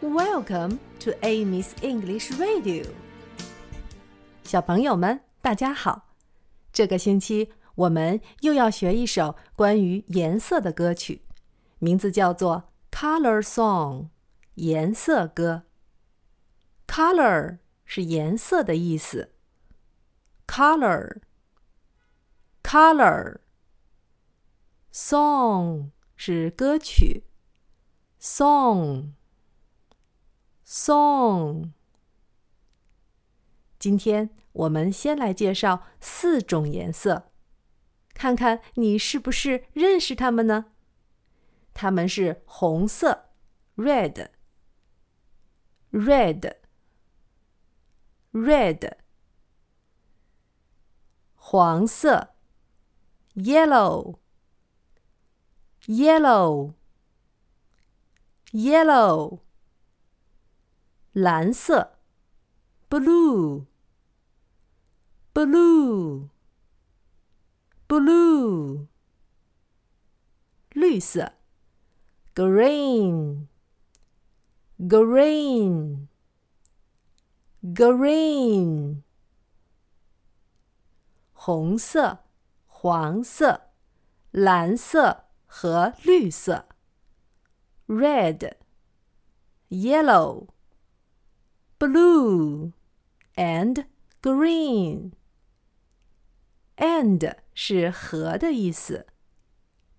Welcome to Amy's English Radio。小朋友们，大家好！这个星期我们又要学一首关于颜色的歌曲，名字叫做《Color Song》（颜色歌）。Color 是颜色的意思。Color，Color。Song 是歌曲。 Song，。今天我们先来介绍四种颜色，看看你是不是认识它们呢？它们是红色 （red），red，red；黄色 （yellow），yellow。yellow，蓝色，blue，blue，blue，绿色，green，green，green，红色、黄色、蓝色和绿色。red, yellow, blue, and green. And 是和的意思。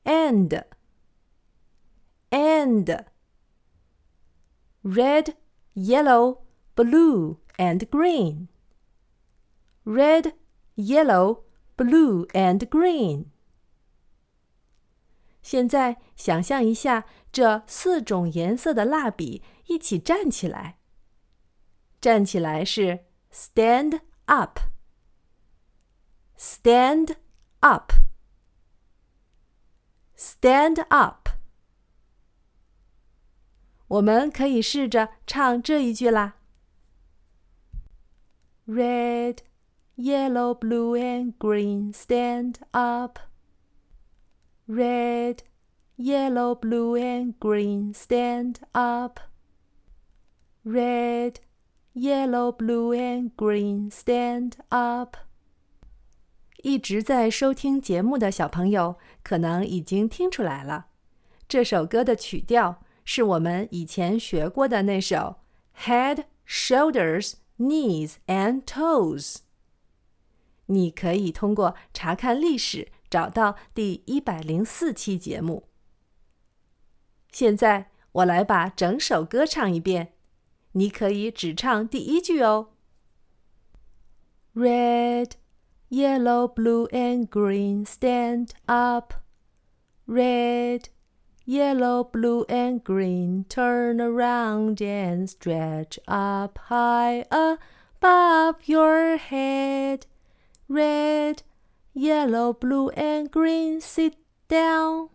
And, and, red, yellow, blue, and green. Red, yellow, blue, and green. 现在想象一下，这四种颜色的蜡笔一起站起来。 站起来是 stand up，stand up，stand up。我们可以试着唱这一句啦：Red, yellow, blue, and green, stand up. Red, yellow, blue, and green, stand up. Red, yellow, blue, and green, stand up. 一直在收听节目的小朋友可能已经听出来了，这首歌的曲调是我们以前学过的那首《Head, Shoulders, Knees and Toes》。你可以通过查看历史。找到第一百零四期节目。现在我来把整首歌唱一遍，你可以只唱第一句哦。Red, yellow, blue, and green, stand up. Red, yellow, blue, and green, turn around and stretch up high above your head. Red yellow, blue, and green. Sit down.